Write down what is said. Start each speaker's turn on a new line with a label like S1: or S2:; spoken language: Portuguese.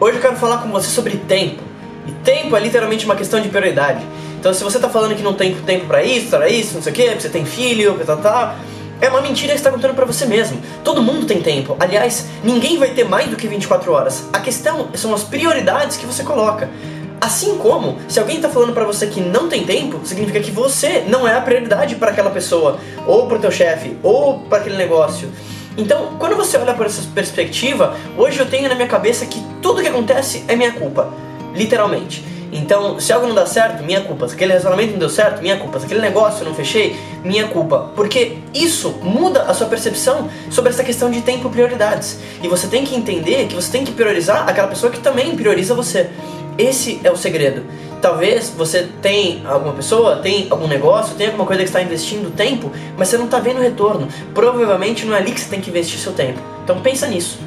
S1: Hoje eu quero falar com você sobre tempo. E tempo é literalmente uma questão de prioridade. Então se você tá falando que não tem tempo para isso, para isso, não sei o que, você tem filho, tal, tal, é uma mentira que você tá contando para você mesmo. Todo mundo tem tempo. Aliás, ninguém vai ter mais do que 24 horas. A questão são as prioridades que você coloca. Assim como, se alguém está falando para você que não tem tempo, significa que você não é a prioridade para aquela pessoa, ou para o teu chefe, ou para aquele negócio. Então, quando você olha por essa perspectiva, hoje eu tenho na minha cabeça que tudo que acontece é minha culpa, literalmente. Então, se algo não dá certo, minha culpa. Se aquele relacionamento não deu certo, minha culpa. Se aquele negócio eu não fechei, minha culpa. Porque isso muda a sua percepção sobre essa questão de tempo e prioridades. E você tem que entender que você tem que priorizar aquela pessoa que também prioriza você. Esse é o segredo. Talvez você tem alguma pessoa, tem algum negócio, tem alguma coisa que está investindo tempo, mas você não está vendo retorno. Provavelmente não é ali que você tem que investir seu tempo. Então pensa nisso.